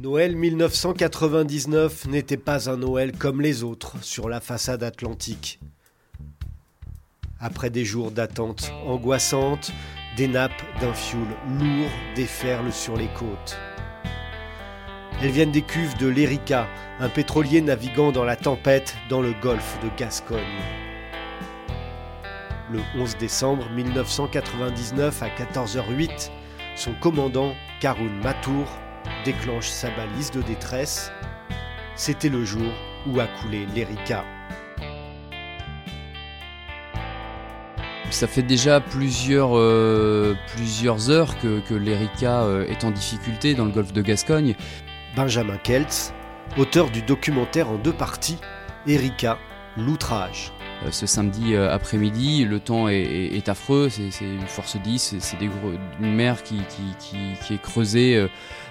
Noël 1999 n'était pas un Noël comme les autres sur la façade atlantique. Après des jours d'attente angoissante, des nappes d'un fioul lourd déferlent sur les côtes. Elles viennent des cuves de l'Erika, un pétrolier naviguant dans la tempête dans le golfe de Gascogne. Le 11 décembre 1999 à 14h08, son commandant, Karun Matour, déclenche sa balise de détresse. C'était le jour où a coulé l'Erika. Ça fait déjà plusieurs, euh, plusieurs heures que, que l'Erika euh, est en difficulté dans le golfe de Gascogne. Benjamin Keltz, auteur du documentaire en deux parties, Erika, l'outrage. Euh, ce samedi après-midi, le temps est, affreux, c'est une force 10, c'est une mer qui, qui est creusée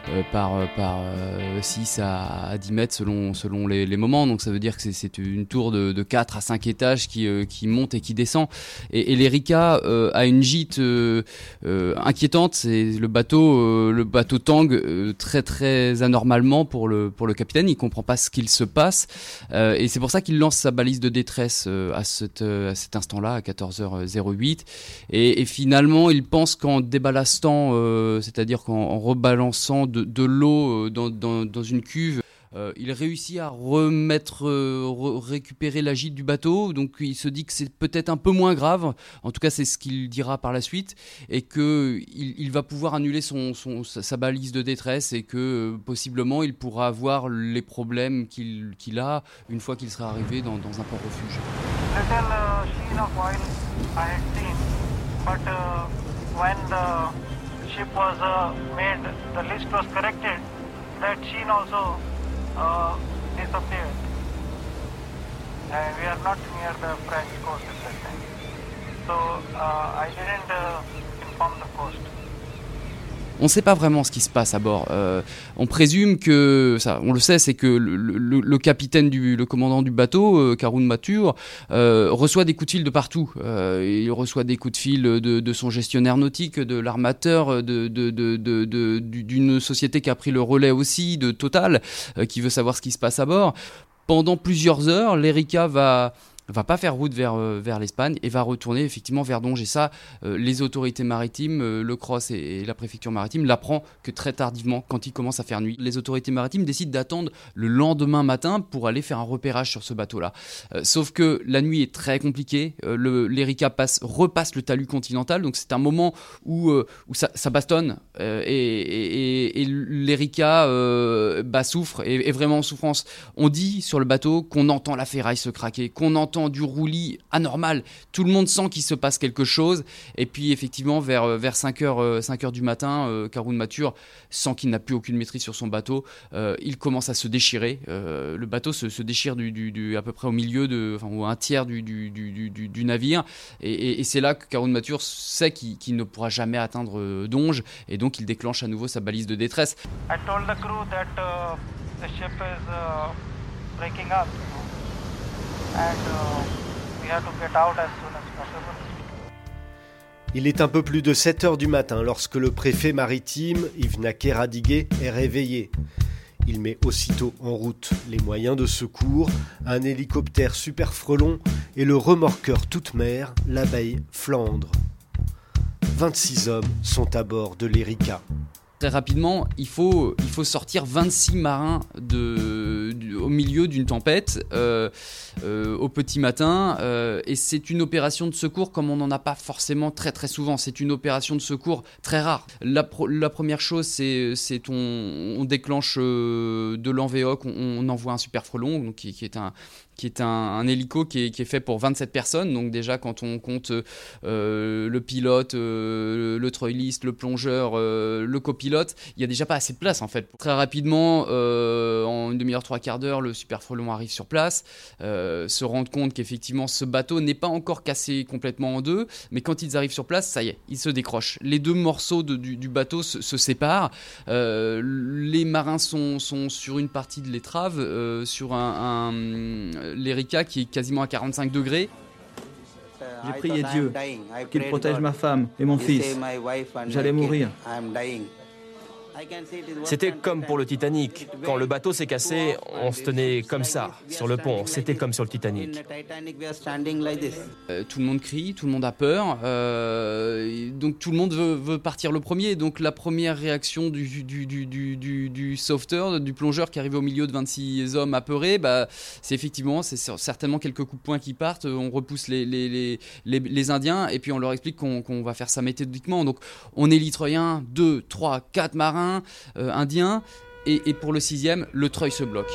euh, par, euh, par 6 euh, à, 10 mètres selon, selon les, moments. Donc ça veut dire que c'est une tour de, de, 4 à 5 étages qui, qui monte et qui descend. Et, et l'Erika a une gîte inquiétante. C'est le bateau, le bateau tangue très très anormalement pour le, pour le capitaine. Il comprend pas ce qu'il se passe. et c'est pour ça qu'il lance sa balise de détresse à, cette, à cet instant-là, à 14h08. Et, finalement, il pense qu'en déballastant, c'est-à-dire qu'en rebalançant de, l'eau euh, dans, une cuve. Euh, il réussit à remettre, euh, récupérer la gîte du bateau, donc il se dit que c'est peut-être un peu moins grave, en tout cas c'est ce qu'il dira par la suite, et qu'il il va pouvoir annuler son, sa, balise de détresse et que possiblement il pourra avoir les problèmes qu'il a une fois qu'il sera arrivé dans, un port refuge. uh, sheen uh, disappeared. And we are not near the French coast at that time. So uh, I didn't uh, inform the coast. On ne sait pas vraiment ce qui se passe à bord. Euh, on présume que, ça, on le sait, c'est que le, capitaine du, le commandant du bateau, euh, Karun Matur, euh, reçoit des coups de fil de partout. il reçoit des coups de fil de, son gestionnaire nautique, de l'armateur, de, d'une société qui a pris le relais aussi, de Total, qui veut savoir ce qui se passe à bord. Pendant plusieurs heures, l'Erika va va pas faire route vers, euh, vers l'Espagne et va retourner effectivement vers Donge. Et ça, euh, les autorités maritimes, euh, le CROSS et, la préfecture maritime l'apprend que très tardivement, quand il commence à faire nuit. Les autorités maritimes décident d'attendre le lendemain matin pour aller faire un repérage sur ce bateau-là. sauf que la nuit est très compliquée. L'Erika passe, repasse le talus continental, donc c'est un moment où, où ça, bastonne et l'Erika bah, souffre, et est vraiment en souffrance. On dit sur le bateau qu'on entend la ferraille se craquer, qu'on entend du roulis anormal. Tout le monde sent qu'il se passe quelque chose. Et puis, effectivement, vers, euh, vers 5 h 5 heures du matin, euh, Caroune Mature sent qu'il n'a plus aucune maîtrise sur son bateau. Euh, il commence à se déchirer. le bateau se, déchire du, à peu près au milieu, de, enfin, ou un tiers du, du navire. Et, c'est là que Caroune Mature sait qu'il ne pourra jamais atteindre Donge. Et donc, il déclenche à nouveau sa balise de détresse. I told the crew that uh, the ship is uh, breaking up. Il est un peu plus de 7 heures du matin lorsque le préfet maritime, Yves Radiguet, est réveillé. Il met aussitôt en route les moyens de secours, un hélicoptère super frelon et le remorqueur toute mer, l'abeille Flandre. 26 hommes sont à bord de l'Erika. Très rapidement, il faut, il faut sortir 26 marins de, au milieu d'une tempête euh, euh, au petit matin. Euh, et c'est une opération de secours comme on n'en a pas forcément très très souvent. C'est une opération de secours très rare. La, première chose, c'est on, déclenche de l'envéoc, on, envoie un super frelon, donc qui est un, qui est un, hélico qui est, fait pour 27 personnes. Donc déjà, quand on compte euh, le pilote, euh, le troiliste, le plongeur, euh, le copilote, il y a déjà pas assez de place en fait. Très rapidement, en une demi-heure, trois quarts d'heure, le super frelon arrive sur place, se rendre compte qu'effectivement ce bateau n'est pas encore cassé complètement en deux, mais quand ils arrivent sur place, ça y est, ils se décrochent. Les deux morceaux du, bateau se, séparent. les marins sont, sont, sur une partie de l'étrave, sur un l'Erika qui est quasiment à 45 degrés. J'ai prié Dieu qu'il protège ma femme et mon fils. J'allais mourir. C'était comme pour le Titanic. Quand le bateau s'est cassé, on se tenait comme ça, sur le pont. C'était comme sur le Titanic. Euh, tout le monde crie, tout le monde a peur. Euh, donc tout le monde veut, partir le premier. Donc la première réaction du, du, du, sauveteur, du plongeur qui arrive au milieu de 26 hommes apeurés, bah, c'est effectivement, c'est certainement quelques coups de poing qui partent. On repousse les Indiens et puis on leur explique qu'on va faire ça méthodiquement. Donc on est litroyen, 2, 3, 4 marins euh, indiens. Et, pour le sixième, le treuil se bloque.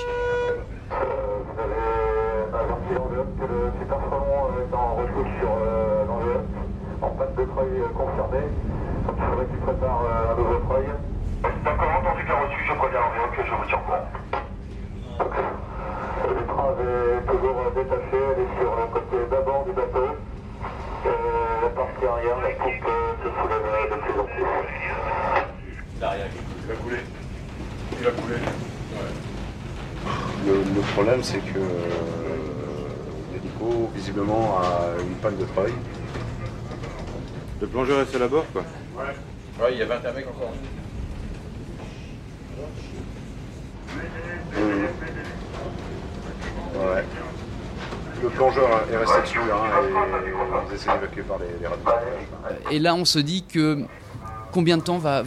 Arrière, la coupe se soulève de plus en. L'arrière, il va couler. Il va couler. Ouais. Le, le, problème, c'est que euh, l'hélico, visiblement, a une panne de treuil. Le plongeur est seul à bord, quoi Ouais. Ouais, il y a 21 mecs encore. Mmh. Ouais. Le plongeur est resté dessus hein, et ils essaient d'évacuer par les, les radios. Et là, on se dit que combien de temps va,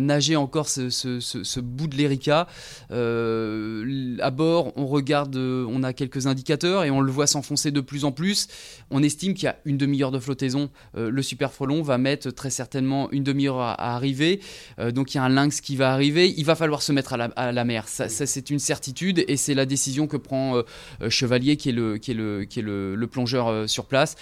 nager encore ce, bout de l'Erika euh, À bord, on regarde, euh, on a quelques indicateurs et on le voit s'enfoncer de plus en plus. On estime qu'il y a une demi-heure de flottaison. Euh, le Super Frelon va mettre très certainement une demi-heure à, arriver. Euh, donc il y a un lynx qui va arriver. Il va falloir se mettre à la, mer. Ça, c'est une certitude et c'est la décision que prend Chevalier, qui est le plongeur sur place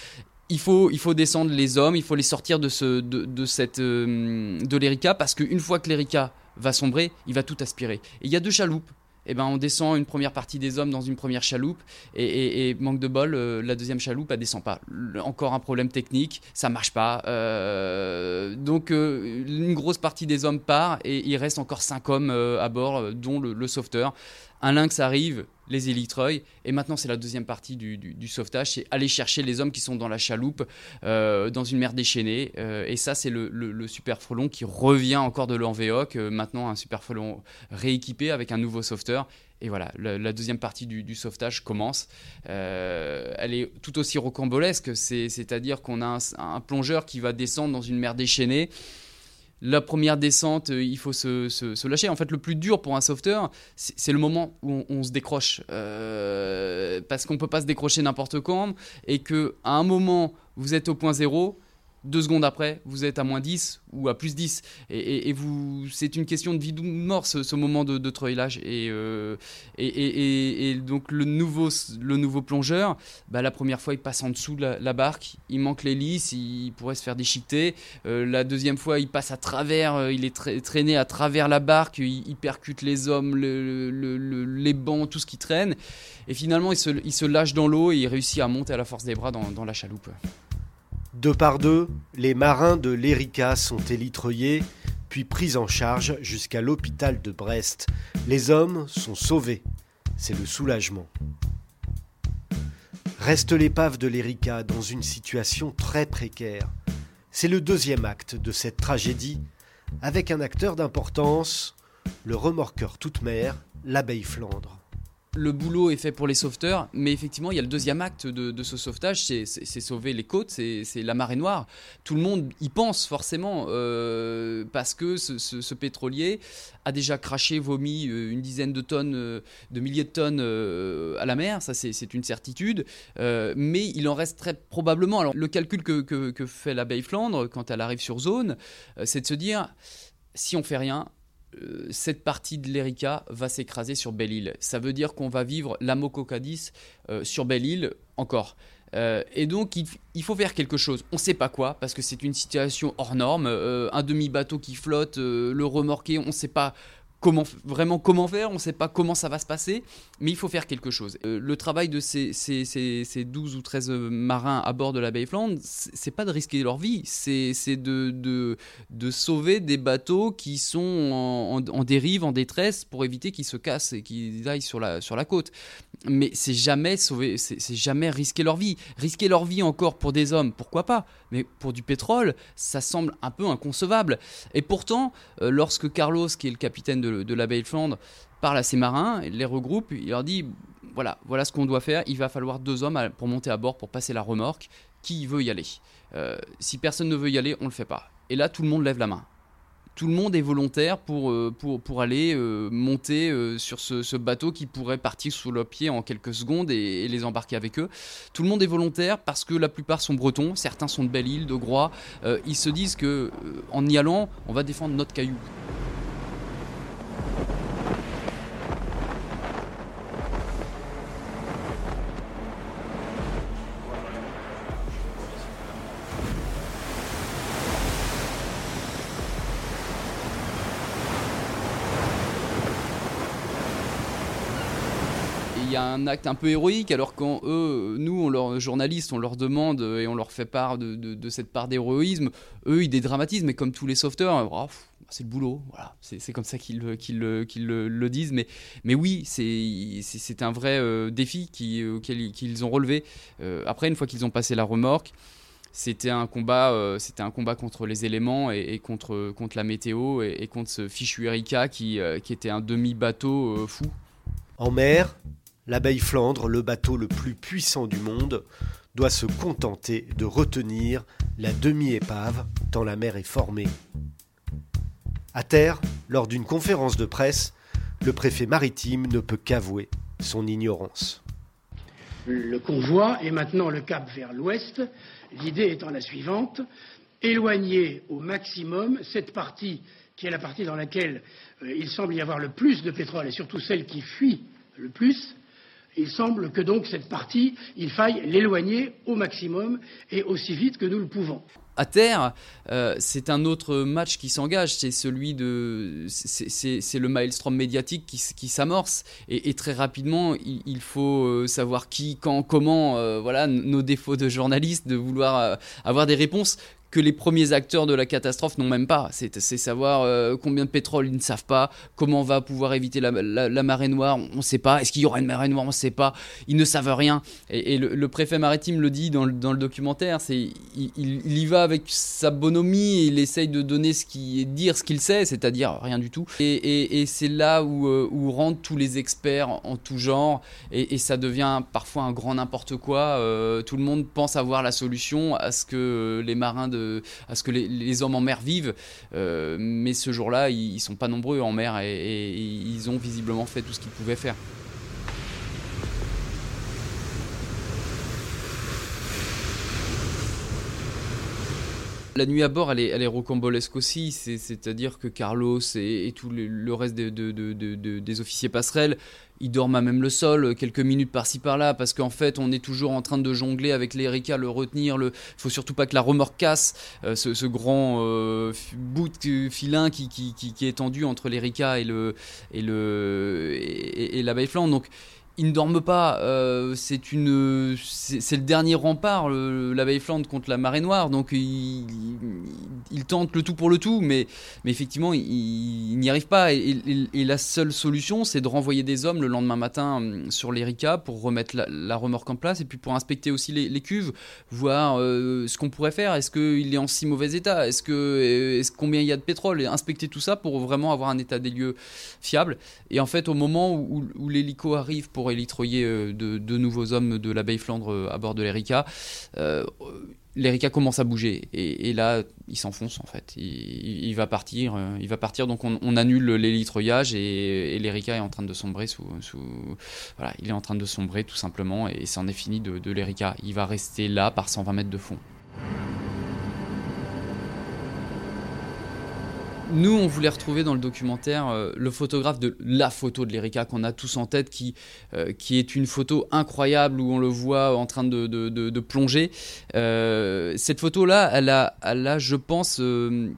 il faut, descendre les hommes, il faut les sortir de, ce, de, de cette, euh, de l'Erika, parce qu'une fois que l'Erika va sombrer, il va tout aspirer. Et il y a deux chaloupes. Eh ben, on descend une première partie des hommes dans une première chaloupe, et, manque de bol, euh, la deuxième chaloupe, elle descend pas. Encore un problème technique, ça marche pas. Euh, donc, une grosse partie des hommes part, et il reste encore cinq hommes à bord, dont le, le sauveteur. Un lynx arrive, les élitreuils. Et maintenant, c'est la deuxième partie du, du, sauvetage, c'est aller chercher les hommes qui sont dans la chaloupe, euh, dans une mer déchaînée. Euh, et ça, c'est le, le, super frelon qui revient encore de l'envéoc. Euh, maintenant, un super frelon rééquipé avec un nouveau sauveteur. Et voilà, la, deuxième partie du, du sauvetage commence. Elle est tout aussi rocambolesque, c'est-à-dire qu'on a un, plongeur qui va descendre dans une mer déchaînée la première descente, euh, il faut se, se, lâcher. En fait, le plus dur pour un sauveteur, c'est le moment où on, on se décroche. Euh, parce qu'on ne peut pas se décrocher n'importe quand. Et qu'à un moment, vous êtes au point zéro, deux secondes après, vous êtes à moins 10 ou à plus 10. Et, et, et vous, c'est une question de vie ou de mort, ce, moment de, de treuilage. Et, euh, et, et, donc, le nouveau, le nouveau plongeur, bah, la première fois, il passe en dessous de la, barque, il manque l'hélice, il pourrait se faire déchiqueter. Euh, la deuxième fois, il passe à travers, euh, il est tra traîné à travers la barque, il, percute les hommes, le, le, le, les bancs, tout ce qui traîne. Et finalement, il se, lâche dans l'eau et il réussit à monter à la force des bras dans la chaloupe. Deux par deux, les marins de l'Erika sont élitreillés, puis pris en charge jusqu'à l'hôpital de Brest. Les hommes sont sauvés. C'est le soulagement. Reste l'épave de l'Erika dans une situation très précaire. C'est le deuxième acte de cette tragédie, avec un acteur d'importance, le remorqueur toute mer, l'abeille Flandre le boulot est fait pour les sauveteurs, mais effectivement, il y a le deuxième acte de, ce sauvetage, c'est sauver les côtes, c'est la marée noire. Tout le monde y pense forcément, euh, parce que ce, pétrolier a déjà craché, vomi euh, une dizaine de tonnes, euh, de milliers de tonnes à la mer, ça c'est une certitude, mais il en reste très probablement. Alors, le calcul que, que, que fait l'abeille Flandre quand elle arrive sur zone, c'est de se dire, si on fait rien, cette partie de l'Erika va s'écraser sur Belle-Île. Ça veut dire qu'on va vivre l'Amococadis euh, sur Belle-Île encore. Euh, et donc, il, faut faire quelque chose. On ne sait pas quoi, parce que c'est une situation hors norme. Euh, un demi-bateau qui flotte, euh, le remorquer, on ne sait pas comment, vraiment comment faire, on ne sait pas comment ça va se passer, mais il faut faire quelque chose. Euh, le travail de ces, ces, ces, 12 ou 13 marins à bord de la Bayfland, c'est pas de risquer leur vie, c'est de, de, de, sauver des bateaux qui sont en, en, dérive, en détresse, pour éviter qu'ils se cassent et qu'ils aillent sur la, sur la côte. Mais c'est jamais sauver, c'est jamais risquer leur vie. Risquer leur vie encore pour des hommes, pourquoi pas Mais pour du pétrole, ça semble un peu inconcevable. Et pourtant, euh, lorsque Carlos, qui est le capitaine de, de la Bayfland, parle à ses marins, les regroupe, il leur dit voilà, voilà ce qu'on doit faire. Il va falloir deux hommes pour monter à bord pour passer la remorque. Qui veut y aller? Euh, Si personne ne veut y aller, on le fait pas. Et là, tout le monde lève la main tout le monde est volontaire pour, euh, pour, pour aller euh, monter sur ce, bateau qui pourrait partir sous le pied en quelques secondes et, les embarquer avec eux. Tout le monde est volontaire parce que la plupart sont bretons, certains sont de Belle-Île, de Groix. ils se disent que en y allant, on va défendre notre caillou. Un acte un peu héroïque, alors quand eux, nous, on leur, journalistes, on leur demande et on leur fait part de, cette part d'héroïsme, eux, ils dédramatisent, mais comme tous les sauveteurs, oh, c'est le boulot, voilà, c'est comme ça qu'ils le, disent, mais, mais oui, c'est un vrai euh, défi qu'ils ont relevé. Euh, après, une fois qu'ils ont passé la remorque, c'était un combat euh, un combat contre les éléments et, contre contre la météo et, contre ce fichu Erika qui, qui était un demi bateau fou en mer l'abeille Flandre, le bateau le plus puissant du monde, doit se contenter de retenir la demi-épave tant la mer est formée. À terre, lors d'une conférence de presse, le préfet maritime ne peut qu'avouer son ignorance. Le convoi est maintenant le cap vers l'ouest, l'idée étant la suivante, éloigner au maximum cette partie qui est la partie dans laquelle euh, il semble y avoir le plus de pétrole et surtout celle qui fuit le plus, il semble que donc cette partie, il faille l'éloigner au maximum et aussi vite que nous le pouvons. À terre, euh, c'est un autre match qui s'engage, c'est celui de, c'est le maelstrom médiatique qui, s'amorce et, très rapidement, il, faut euh, savoir qui, quand, comment, euh, voilà, nos défauts de journaliste, de vouloir avoir des réponses que les premiers acteurs de la catastrophe n'ont même pas. C'est savoir euh, combien de pétrole ils ne savent pas, comment on va pouvoir éviter la, marée noire, on ne sait pas. Est-ce qu'il y aura une marée noire, on ne sait pas. Ils ne savent rien. Et, le, préfet maritime le dit dans le, documentaire, il, y va avec sa bonhomie et il essaye de donner ce qui dire ce qu'il sait, c'est-à-dire rien du tout. Et, c'est là où, euh, où, rentrent tous les experts en tout genre et, ça devient parfois un grand n'importe quoi. Euh, tout le monde pense avoir la solution à ce que les marins de à ce que les, hommes en mer vivent. Euh, mais ce jour-là, ils, ne sont pas nombreux en mer et ils ont visiblement fait tout ce qu'ils pouvaient faire. La nuit à bord, elle est, elle est rocambolesque aussi, c'est-à-dire que Carlos et, tout le, reste des officiers passerelles, ils dorment à même le sol, quelques minutes par-ci par-là, parce qu'en fait, on est toujours en train de jongler avec l'Erika, le retenir. Il faut surtout pas que la remorque casse, euh, ce, grand euh, bout de filin qui, est tendu entre l'Erika et, le, et, le, et, la. Donc, ils ne dorment pas. Euh, c'est une, c'est le dernier rempart, la Bayfland contre la marée noire. Donc ils, tentent le tout pour le tout, mais, mais effectivement ils, n'y arrivent pas. Et, la seule solution, c'est de renvoyer des hommes le lendemain matin hum, sur l'Erika pour remettre la, remorque en place et puis pour inspecter aussi les, cuves, voir euh, ce qu'on pourrait faire. Est-ce qu'il est en si mauvais état? Est-ce que, euh, est combien il y a de pétrole? Et inspecter tout ça pour vraiment avoir un état des lieux fiable. Et en fait, au moment où, où l'hélico arrive pour élitroyer euh, de, nouveaux hommes de la Baie Flandre euh, à bord de l'Erika. Euh, L'Erika commence à bouger et, là il s'enfonce en fait. Il, va partir, il va partir donc on, annule l'élitroyage et, l'Erika est en train de sombrer sous, il est en train de sombrer tout simplement et c'en est fini de l'Erika. Il va rester là par 120 mètres de fond. Nous, on voulait retrouver dans le documentaire euh, le photographe de la photo de l'Erika qu'on a tous en tête, qui, euh, est une photo incroyable où on le voit en train de, plonger. Euh, cette photo-là, elle a, elle a, je pense,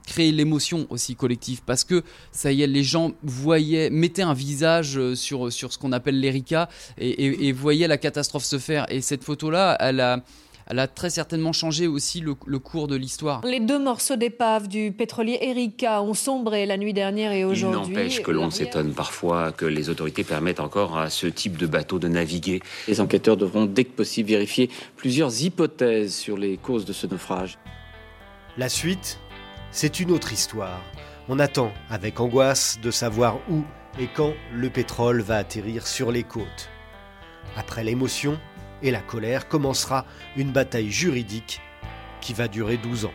créé l'émotion aussi collective parce que ça y est, les gens voyaient, mettaient un visage sur, ce qu'on appelle l'Erika et, et voyaient la catastrophe se faire. Et cette photo-là, elle a elle a très certainement changé aussi le, le cours de l'histoire. Les deux morceaux d'épave du pétrolier Erika ont sombré la nuit dernière et aujourd'hui. Il n'empêche que l'on s'étonne parfois que les autorités permettent encore à ce type de bateau de naviguer. Les enquêteurs devront dès que possible vérifier plusieurs hypothèses sur les causes de ce naufrage. La suite, c'est une autre histoire. On attend avec angoisse de savoir où et quand le pétrole va atterrir sur les côtes. Après l'émotion, et la colère commencera une bataille juridique qui va durer 12 ans.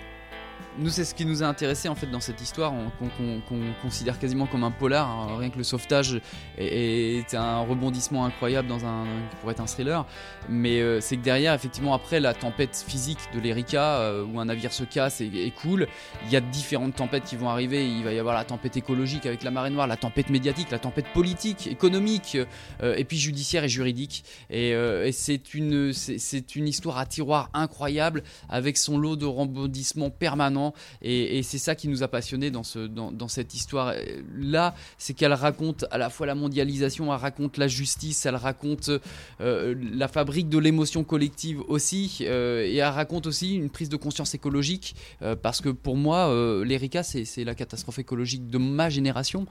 Nous, c'est ce qui nous a intéressé en fait dans cette histoire, qu'on qu qu considère quasiment comme un polar. Hein. Rien que le sauvetage est, un rebondissement incroyable dans un qui pourrait être un thriller. Mais euh, c'est que derrière, effectivement, après la tempête physique de l'Erika, euh, où un navire se casse et, et coule, il y a différentes tempêtes qui vont arriver. Il va y avoir la tempête écologique avec la marée noire, la tempête médiatique, la tempête politique, économique, euh, et puis judiciaire et juridique. Et, et c'est une, c'est une histoire à tiroir incroyable avec son lot de rebondissements permanents et, c'est ça qui nous a passionnés dans cette histoire-là, c'est qu'elle raconte à la fois la mondialisation, elle raconte la justice, elle raconte euh, la fabrique de l'émotion collective aussi, euh, et elle raconte aussi une prise de conscience écologique, euh, parce que pour moi, l'Erika, c'est la catastrophe écologique de ma génération.